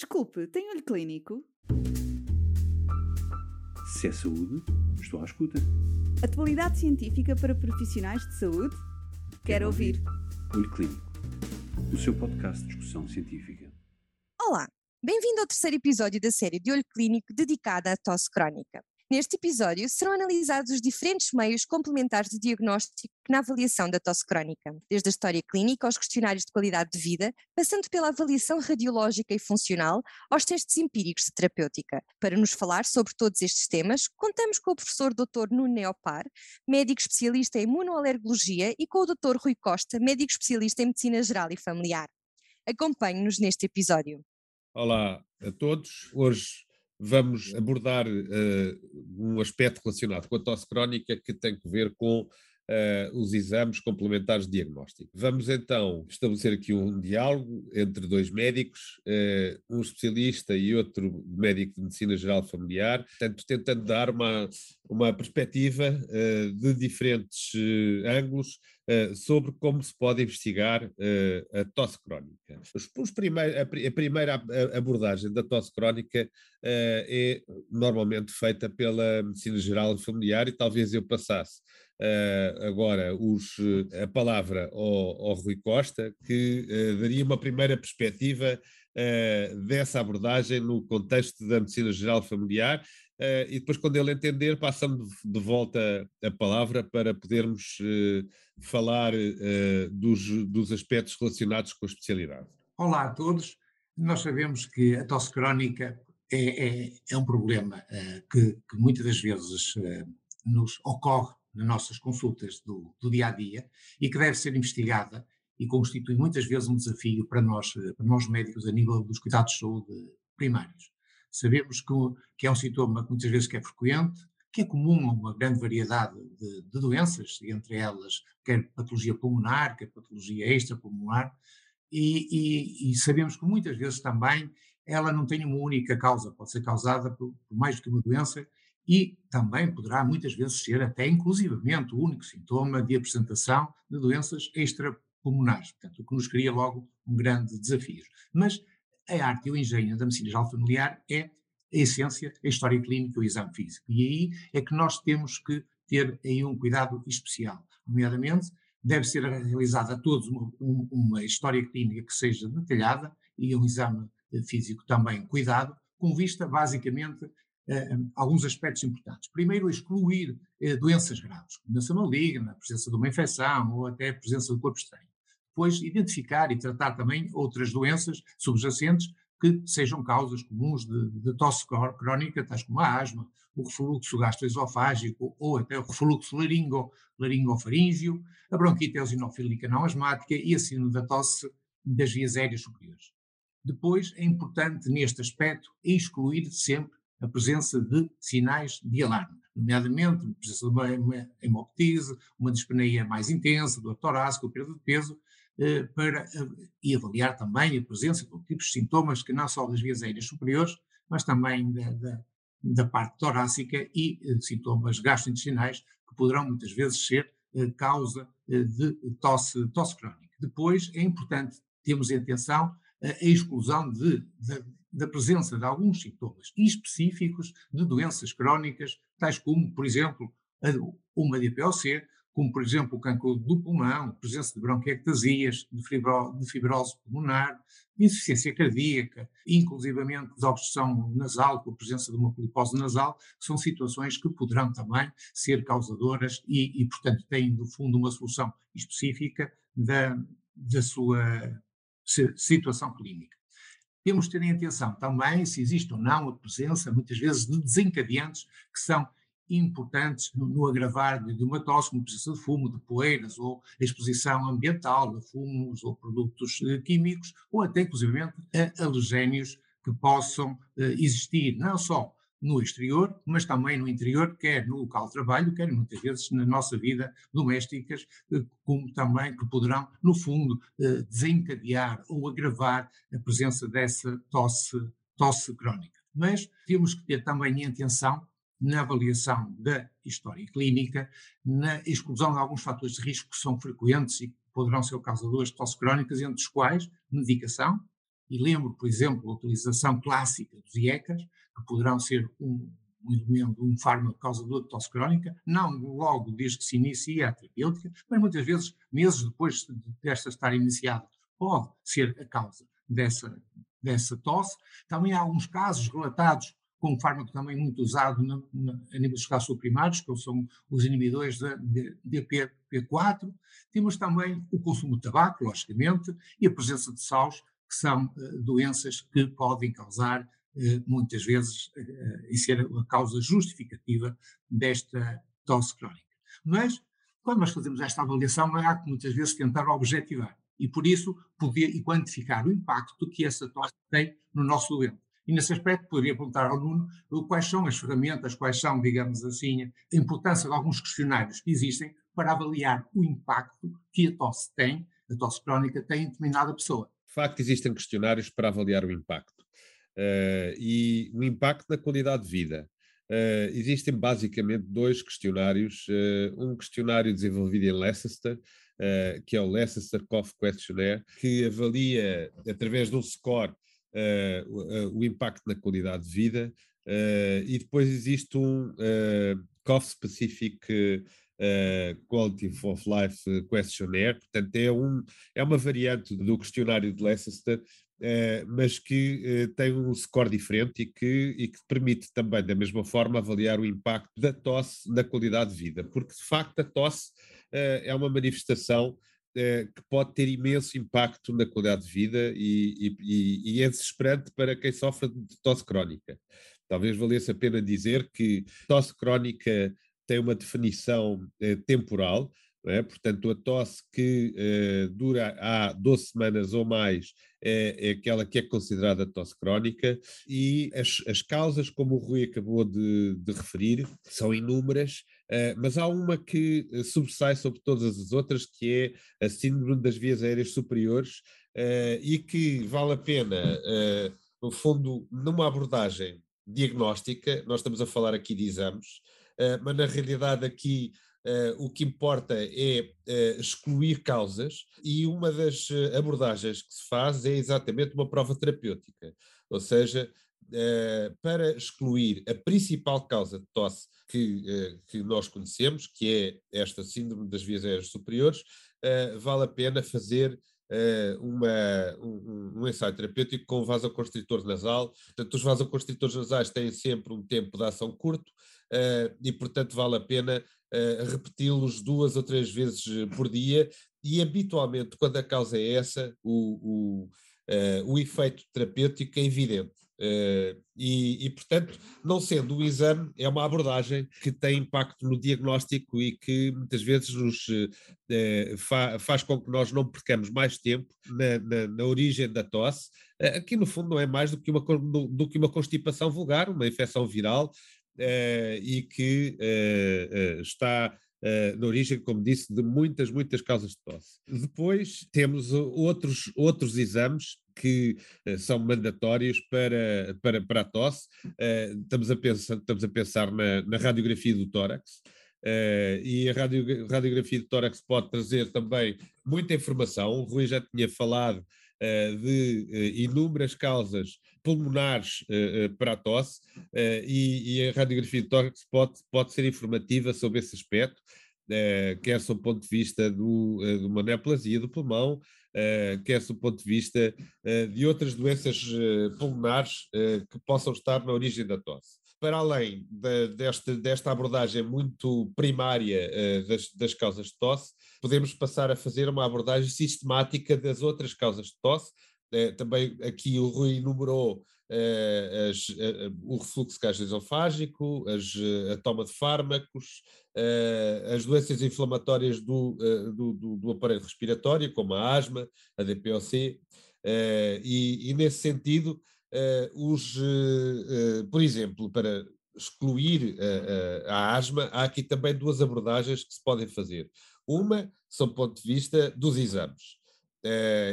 Desculpe, tem olho clínico? Se é saúde, estou à escuta. Atualidade científica para profissionais de saúde? Quero ouvir. Olho Clínico, o seu podcast de discussão científica. Olá, bem-vindo ao terceiro episódio da série de Olho Clínico dedicada à tosse crónica. Neste episódio serão analisados os diferentes meios complementares de diagnóstico na avaliação da tosse crónica, desde a história clínica aos questionários de qualidade de vida, passando pela avaliação radiológica e funcional aos testes empíricos de terapêutica. Para nos falar sobre todos estes temas, contamos com o professor Dr. Nuno Neopar, médico especialista em imunoalergologia, e com o Dr. Rui Costa, médico especialista em medicina geral e familiar. Acompanhe-nos neste episódio. Olá a todos. Hoje vamos abordar uh, um aspecto relacionado com a tosse crónica que tem que ver com uh, os exames complementares de diagnóstico. Vamos então estabelecer aqui um diálogo entre dois médicos, uh, um especialista e outro médico de medicina geral familiar, portanto, tentando dar uma, uma perspectiva de diferentes ângulos sobre como se pode investigar uh, a tosse crónica. Os, os a, a, primeira abordagem da tosse crónica uh, é normalmente feita pela medicina geral familiar e talvez eu passasse uh, agora os, a palavra ao, ao, Rui Costa, que daria uma primeira perspectiva dessa abordagem no contexto da medicina geral familiar Uh, e depois, quando ele entender, passamos de volta a palavra para podermos uh, falar uh, dos, dos aspectos relacionados com a especialidade. Olá a todos. Nós sabemos que a tosse crónica é, é, é um problema que, que, muitas das vezes nos ocorre nas nossas consultas do, do, dia a dia e que deve ser investigada e constitui muitas vezes um desafio para nós, para nós médicos a nível dos cuidados de saúde primários. Sabemos que, que é um sintoma que muitas vezes que é frequente, que é comum a uma grande variedade de, de doenças, entre elas quer patologia pulmonar, quer patologia extrapulmonar, e, e, e, sabemos que muitas vezes também ela não tem uma única causa, pode ser causada por, por, mais do que uma doença e também poderá muitas vezes ser até inclusivamente o único sintoma de apresentação de doenças extrapulmonares, portanto o que nos cria logo um grande desafio. Mas a arte e o engenho da medicina geral familiar é a essência, a história clínica e o exame físico. E aí é que nós temos que ter aí um cuidado especial. Nomeadamente, deve ser realizada a todos uma, uma história clínica que seja detalhada e um exame físico também cuidado, com vista basicamente a alguns aspectos importantes. Primeiro, excluir eh, doenças graves, doença maligna, a presença de uma infecção ou até a presença de corpo estranho depois identificar e tratar também outras doenças subjacentes que sejam causas comuns de, de tosse crónica, tais como a asma, o refluxo gastroesofágico ou até o refluxo laringo, laringofaríngeo, a bronquite eosinofílica não asmática e a síndrome da tosse das vias aéreas superiores. Depois, é importante neste aspecto excluir sempre a presença de sinais de alarme, nomeadamente a presença de uma hemoptise, uma dispneia mais intensa, dor torácica, perda de peso, para, eh, e avaliar também a presença de tipos de sintomas que não só das vias aéreas superiores, mas também da, da, da parte torácica e eh, sintomas gastrointestinais que poderão muitas vezes ser causa de tosse, tosse crónica. Depois é importante termos em atenção a exclusão de, de, da presença de alguns sintomas específicos de doenças crónicas, tais como, por exemplo, uma DPOC, como por exemplo o cancro do pulmão, presença de bronquiectasias, de, fibro, de fibrose pulmonar, insuficiência cardíaca, inclusivamente de obstrução nasal, com a presença de uma polipose nasal, são situações que poderão também ser causadoras e, e portanto, têm, no fundo, uma solução específica da, da sua situação clínica. Temos de ter em atenção também se existe ou não a presença, muitas vezes, de desencadeantes que são importantes no, no agravar de, uma tosse, como presença de fumo, de poeiras, ou exposição ambiental a fumos ou produtos eh, químicos, ou até, inclusive, a alergénios que possam eh, existir, não só no exterior, mas também no interior, quer no local de trabalho, quer muitas vezes na nossa vida domésticas, eh, como também que poderão, no fundo, desencadear ou agravar a presença dessa tosse, tosse crónica. Mas temos que ter também em atenção na avaliação da história clínica, na exclusão de alguns fatores de risco que são frequentes e que poderão ser causadores de tosse crónicas, entre os quais medicação, E lembro, por exemplo, a utilização clássica dos IECAs, que poderão ser um, um elemento, um fármaco causa de tosse crónica, não logo desde que se inicia a terapêutica, mas muitas vezes, meses depois desta estar iniciada, pode ser a causa dessa, dessa tosse. Também há alguns casos relatados com um fármaco também muito usado na, na, a nível dos casos primários, que são os inibidores da DPP4. Temos também o consumo de tabaco, logicamente, e a presença de sals, que são uh, doenças que podem causar, uh, muitas vezes, uh, e ser a causa justificativa desta tosse crónica. Mas, quando nós fazemos esta avaliação, há que muitas vezes tentar objetivar e, por isso, poder e quantificar o impacto que essa tosse tem no nosso doente. E nesse aspecto poderia perguntar ao Nuno quais são as ferramentas, quais são, digamos assim, a importância de alguns questionários que existem para avaliar o impacto que a tosse tem, a tosse crónica tem em determinada pessoa. De facto, existem questionários para avaliar o impacto. Uh, e o impacto na qualidade de vida. Uh, existem basicamente dois questionários. Uh, um questionário desenvolvido em Leicester, que é o Leicester Cough Questionnaire, que avalia, através de um score, o impacto na qualidade de vida, uh, e depois existe um Cough Specific Quality of Life Questionnaire, portanto é, um, é uma variante do questionário de Leicester, Uh, mas que uh, tem um score diferente e que, e que permite também, da mesma forma, avaliar o impacto da tosse na qualidade de vida, porque de facto a tosse uh, é uma manifestação eh, que pode ter imenso impacto na qualidade de vida e, e, e, é desesperante para quem sofre de tosse crónica. Talvez valesse a pena dizer que tosse crónica tem uma definição eh, temporal, é? portanto, a tosse que eh, dura há 12 semanas ou mais é, é, aquela que é considerada tosse crónica, e as, as causas, como o Rui acabou de, de referir, são inúmeras Uh, mas há uma que eh, sobressai sobre todas as outras, que é a síndrome das vias aéreas superiores, e que vale a pena, no fundo, numa abordagem diagnóstica, nós estamos a falar aqui de exames, mas na realidade aqui o que importa é excluir causas, e uma das abordagens que se faz é exatamente uma prova terapêutica, ou seja, uh, para excluir a principal causa de tosse que, uh, que nós conhecemos, que é esta síndrome das vias aéreas superiores, uh, vale a pena fazer uma, um, um, ensaio terapêutico com vasoconstritor nasal. Portanto, os vasoconstritores nasais têm sempre um tempo de ação curto e, portanto, vale a pena repeti-los duas ou três vezes por dia. E, habitualmente, quando a causa é essa, o, o, o efeito terapêutico é evidente. Uh, e, e, portanto, não sendo o exame, é uma abordagem que tem impacto no diagnóstico e que muitas vezes nos uh, fa faz com que nós não percamos mais tempo na, na, na origem da tosse, uh, aqui no fundo não é mais do que uma, do, do que uma constipação vulgar, uma infecção viral, e que está Uh, na origem, como disse, de muitas, muitas causas de tosse. Depois temos outros, outros exames que uh, são mandatórios para, para, para a tosse. Uh, estamos, a pensar, estamos a pensar na, na radiografia do tórax. E a radio, radiografia do tórax pode trazer também muita informação. O Rui já tinha falado de inúmeras causas pulmonares para a tosse e, e, a radiografia do tórax pode, pode ser informativa sobre esse aspecto. quer sob o ponto de vista do, de uma neoplasia do pulmão, quer do ponto de vista de outras doenças pulmonares que possam estar na origem da tosse. Para além de, desta, desta abordagem muito primária das, das causas de tosse, podemos passar a fazer uma abordagem sistemática das outras causas de tosse, também aqui o Rui enumerou uh, as, uh, o refluxo gastroesofágico, as, a toma de fármacos, as doenças inflamatórias do, do, do, do, aparelho respiratório, como a asma, a DPOC, e, e, nesse sentido, os, por exemplo, para excluir a, a, asma, há aqui também duas abordagens que se podem fazer. Uma, sob o ponto de vista dos exames.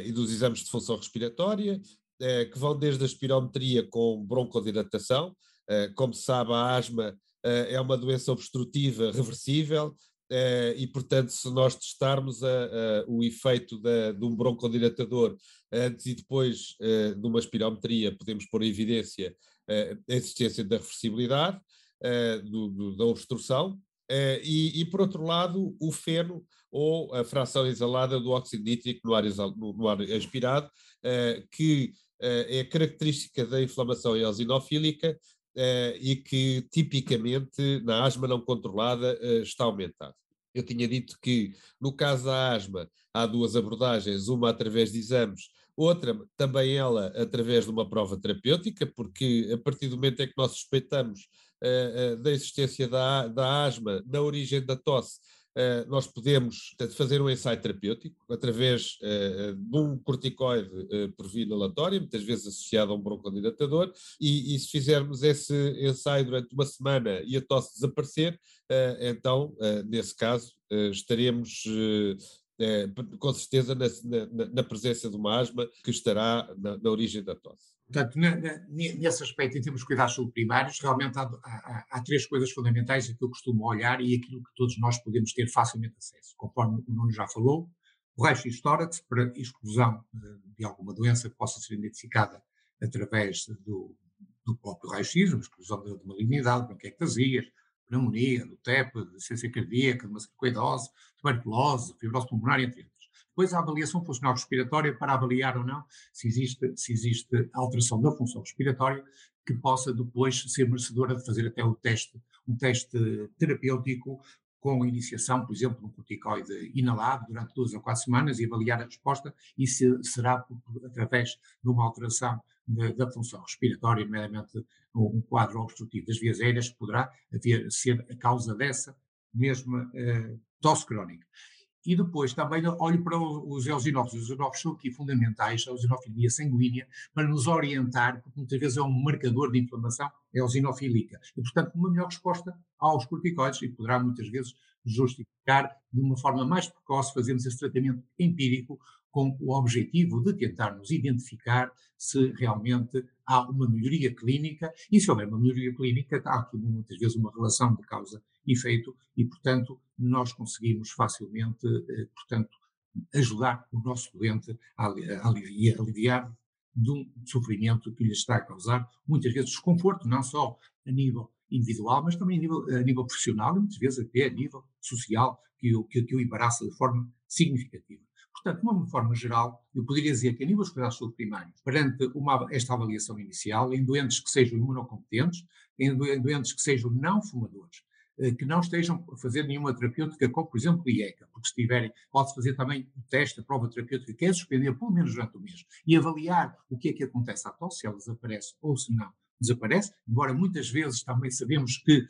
E dos exames de função respiratória, eh, que vão desde a espirometria com broncodilatação, eh, como se sabe, a asma eh, é uma doença obstrutiva reversível Uh, e, portanto, se nós testarmos a, a, o efeito da, de um broncodilatador antes e depois uh, de uma espirometria, podemos pôr em evidência uh, a existência da reversibilidade, do, do, da obstrução, e, e, por outro lado, o feno ou a fração exalada do óxido nítrico no ar, no, no ar expirado, que é característica da inflamação eosinofílica uh, e que tipicamente na asma não controlada uh, está aumentado. Eu tinha dito que no caso da asma há duas abordagens, uma através de exames, outra também ela através de uma prova terapêutica, porque a partir do momento em que nós suspeitamos uh, da existência da, da asma na origem da tosse, Uh, nós podemos fazer um ensaio terapêutico através uh, de um corticoide por via inalatória, muitas vezes associado a um broncodilatador, e, e, se fizermos esse ensaio durante uma semana e a tosse desaparecer, então, nesse caso, estaremos com certeza na, na, na, presença de uma asma que estará na, na origem da tosse. Portanto, nesse aspecto, em termos de cuidados subprimários, realmente há, há, há, três coisas fundamentais que eu costumo olhar e aquilo que todos nós podemos ter facilmente acesso. Conforme o Nuno já falou, o raio-x tórax para exclusão de alguma doença que possa ser identificada através do, do próprio raio-x, uma exclusão de, de malignidade, bronquiectasias, pneumonia, do TEP, ciência cardíaca, de uma tuberculose, fibrose pulmonar, entre outros. Depois a avaliação funcional respiratória para avaliar ou não se existe, se existe alteração da função respiratória que possa depois ser merecedora de fazer até o teste, um teste terapêutico com iniciação, por exemplo, de um corticoide inalado durante duas ou quatro semanas e avaliar a resposta e se será através de uma alteração de, da função respiratória, nomeadamente um quadro obstrutivo das vias aéreas, que poderá haver, ser a causa dessa mesma eh, tosse crónica. E depois também olho para os eosinófilos. Os eosinófilos são aqui fundamentais, a eosinofilia sanguínea, para nos orientar, porque muitas vezes é um marcador de inflamação eosinofílica. E, portanto, uma melhor resposta aos corticoides e poderá muitas vezes justificar de uma forma mais precoce fazermos esse tratamento empírico com o objetivo de tentarmos identificar se realmente há uma melhoria clínica e se houver uma melhoria clínica há aqui muitas vezes uma relação de causa efeito e, portanto, nós conseguimos facilmente, eh, portanto, ajudar o nosso doente a aliviar, aliviar de um sofrimento que lhe está a causar muitas vezes desconforto, não só a nível individual, mas também a nível, a nível profissional e muitas vezes até a nível social, que o, que, que o embaraça de forma significativa. Portanto, de uma forma geral, eu poderia dizer que a nível dos cuidados primários, perante uma, esta avaliação inicial, em doentes que sejam imunocompetentes, em doentes que sejam não fumadores, que não estejam a fazer nenhuma terapêutica, como por exemplo IECA, porque se tiverem, pode-se fazer também o teste, a prova terapêutica, que é suspender pelo menos durante o mês, e avaliar o que é que acontece à tosse, se ela desaparece ou se não desaparece, embora muitas vezes também sabemos que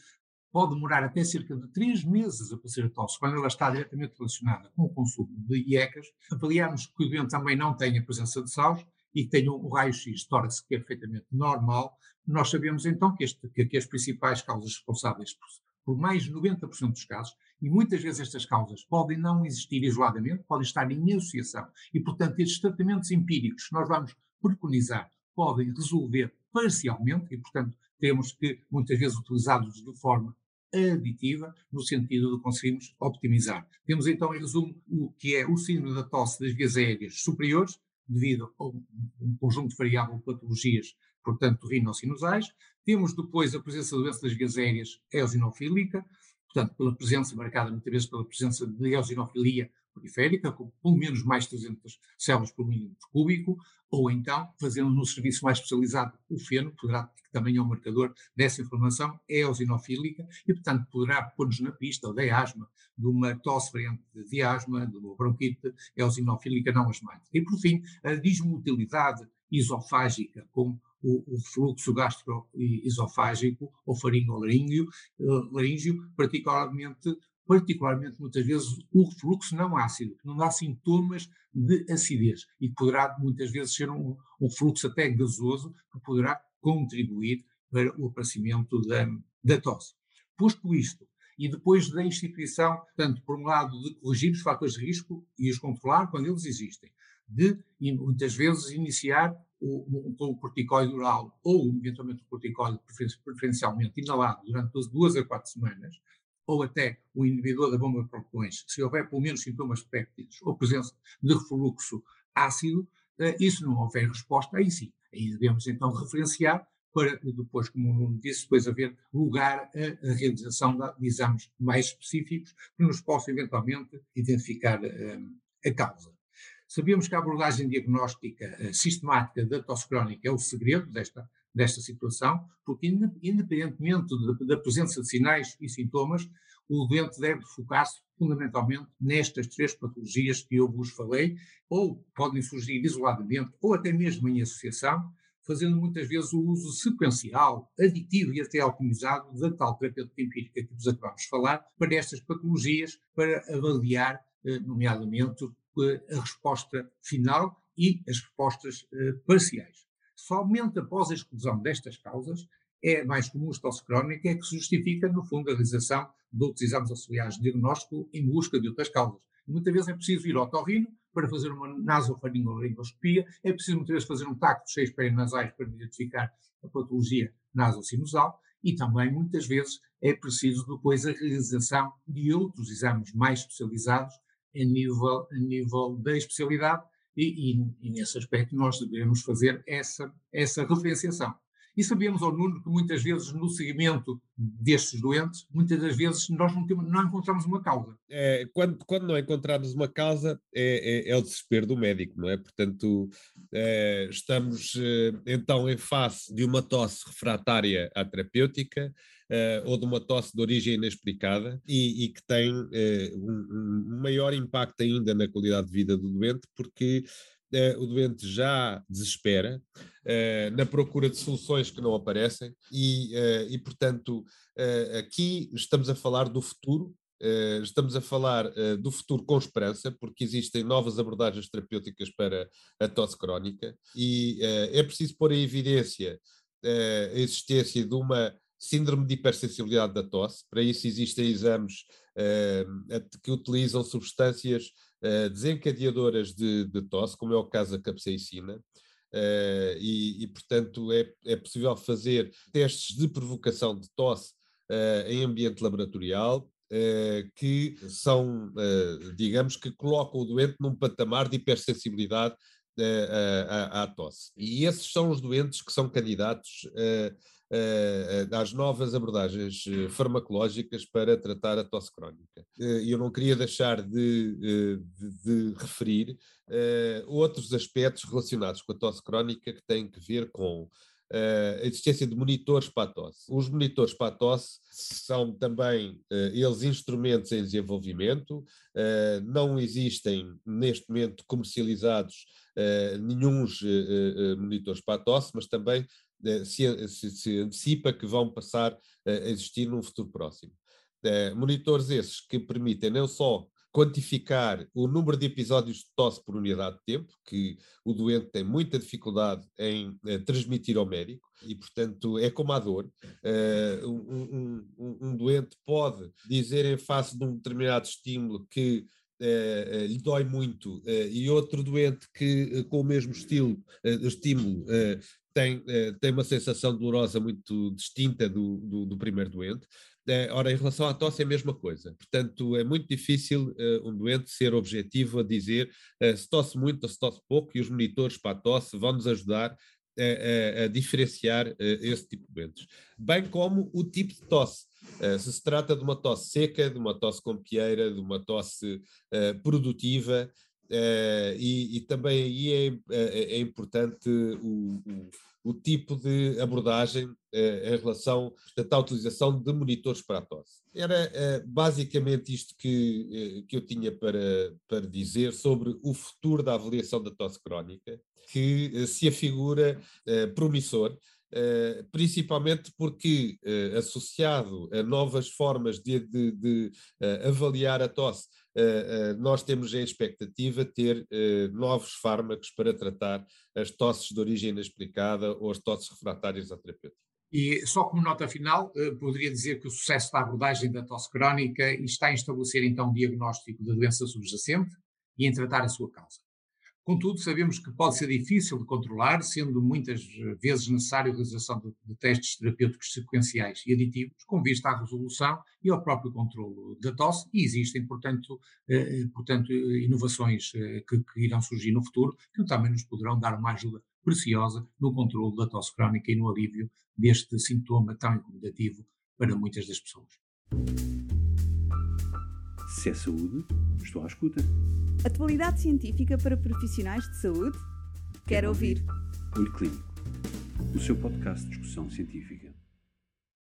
pode demorar até cerca de três meses a aparecer a tosse, quando ela está diretamente relacionada com o consumo de IECAs, avaliarmos que o doente também não tem a presença de saus e que tenha um raio-x tórax que é perfeitamente normal, nós sabemos então que, este, que, que as principais causas responsáveis por por mais de 90% dos casos, e muitas vezes estas causas podem não existir isoladamente, podem estar em associação, e portanto estes tratamentos empíricos que nós vamos preconizar podem resolver parcialmente, e portanto temos que muitas vezes utilizá-los de forma aditiva, no sentido de conseguirmos optimizar. Temos então, em resumo, o que é o síndrome da tosse das vias aéreas superiores, devido a um conjunto variável de patologias portanto, rinocinusais. Temos depois a presença de doença das vias aéreas eosinofílica, portanto, pela presença, marcada muitas vezes pela presença de eosinofilia periférica, com pelo menos mais de 300 células por milímetro cúbico, ou então, fazendo no serviço mais especializado o feno, poderá, que também é um marcador dessa inflamação, eosinofílica, e portanto poderá pôr-nos na pista da asma, de uma tosse variante de asma, de uma bronquite eosinofílica não asmática. E por fim, a dismotilidade isofágica, com o, o refluxo gastroesofágico ou faringolaríngeo, uh, laríngeo, particularmente, particularmente muitas vezes o refluxo não ácido, que não dá sintomas de acidez e poderá muitas vezes ser um, um refluxo até gasoso que poderá contribuir para o aparecimento da, da tosse. Posto isto, e depois da instituição, tanto por um lado de corrigir os fatores de risco e os controlar quando eles existem, de muitas vezes iniciar o, o, corticoide oral ou eventualmente o corticoide preferencialmente inalado durante duas a quatro semanas, ou até o inibidor da bomba de protões, se houver pelo menos sintomas péptidos ou presença de refluxo ácido, eh, isso não houver resposta, aí sim, aí devemos então referenciar para depois, como o Nuno disse, depois haver lugar à realização de exames mais específicos que nos possam eventualmente identificar um, a causa. Sabemos que a abordagem diagnóstica uh, sistemática da tosse crónica é o segredo desta, desta situação, porque independentemente da presença de sinais e sintomas, o doente deve focar-se fundamentalmente nestas três patologias que eu vos falei, ou podem surgir isoladamente, ou até mesmo em associação, fazendo muitas vezes o uso sequencial, aditivo e até alquimizado da tal terapêutica empírica que vos acabamos de falar, para estas patologias, para avaliar, eh, nomeadamente, eh, a resposta final e as respostas eh, parciais. Somente após a exclusão destas causas, é mais comum a tosse crónica, é que se justifica, no fundo, a realização de outros exames auxiliares de diagnóstico em busca de outras causas. Muitas vezes é preciso ir ao torrino para fazer uma nasofaringolaringoscopia, é preciso muitas vezes fazer um tacto de cheios perinasais para identificar a patologia nasocinusal e também muitas vezes é preciso depois a realização de outros exames mais especializados a nível, a nível da especialidade e, e, e nesse aspecto nós devemos fazer essa, essa referenciação. E sabemos, ao Nuno, que muitas vezes no seguimento destes doentes, muitas das vezes nós não, temos, não encontramos uma causa. É, quando, quando não encontrarmos uma causa, é, é, é, o desespero do médico, não é? Portanto, é, estamos é, então em face de uma tosse refratária à terapêutica, Uh, ou de uma tosse de origem inexplicada e, e que tem uh, um, um, maior impacto ainda na qualidade de vida do doente, porque o doente já desespera uh, na procura de soluções que não aparecem e, uh, e portanto, aqui estamos a falar do futuro, estamos a falar do futuro com esperança, porque existem novas abordagens terapêuticas para a tosse crónica e é preciso pôr em evidência a existência de uma síndrome de hipersensibilidade da tosse. Para isso existem exames uh, que utilizam substâncias uh, desencadeadoras de, de, tosse, como é o caso da capsaicina. Uh, e, e, portanto, é, é possível fazer testes de provocação de tosse em ambiente laboratorial, que são, digamos, que colocam o doente num patamar de hipersensibilidade à, à tosse. E esses são os doentes que são candidatos às novas abordagens eh, farmacológicas para tratar a tosse crónica. Eu não queria deixar de, de, de referir outros aspectos relacionados com a tosse crónica que têm que ver com a existência de monitores para a tosse. Os monitores para a tosse são também eles instrumentos em desenvolvimento, não existem neste momento comercializados nenhum monitores para a tosse, mas também se, se, se, antecipa que vão passar a existir num futuro próximo. monitores esses que permitem não só quantificar o número de episódios de tosse por unidade de tempo, que o doente tem muita dificuldade em uh, transmitir ao médico, e portanto é como a dor. Uh, um, um, um, doente pode dizer em face de um determinado estímulo que lhe dói muito, e outro doente que com o mesmo estilo, estímulo tem, eh, tem uma sensação dolorosa muito distinta do, do, do primeiro doente. Eh, ora, em relação à tosse é a mesma coisa. Portanto, é muito difícil uh, um doente ser objetivo a dizer uh, se tosse muito ou se tosse pouco, e os monitores para a tosse vão nos ajudar a, a, a diferenciar uh, esse tipo de doentes. Bem como o tipo de tosse. se se trata de uma tosse seca, de uma tosse com pieira, de uma tosse produtiva, Uh, e, e, também aí é, é, é importante o, o, o, tipo de abordagem uh, em relação à utilização de monitores para a tosse. Era uh, basicamente isto que, que eu tinha para, para dizer sobre o futuro da avaliação da tosse crónica, que se afigura promissor. Uh, principalmente porque, uh, associado a novas formas de, de, de uh, avaliar a tosse, nós temos em expectativa ter novos fármacos para tratar as tosses de origem inexplicada ou as tosses refratárias à terapêutica. E só como nota final, poderia dizer que o sucesso da abordagem da tosse crónica está em estabelecer então o diagnóstico da doença subjacente e em tratar a sua causa. Contudo, sabemos que pode ser difícil de controlar, sendo muitas vezes necessário a realização de, de, testes terapêuticos sequenciais e aditivos, com vista à resolução e ao próprio controle da tosse, e existem, portanto, eh, portanto inovações eh, que, que, irão surgir no futuro, que também nos poderão dar uma ajuda preciosa no controle da tosse crónica e no alívio deste sintoma tão incomodativo para muitas das pessoas. Se é saúde, estou à escuta. Atualidade científica para profissionais de saúde? Quero, ouvir. ouvir. Olho Clínico, o seu podcast de discussão científica.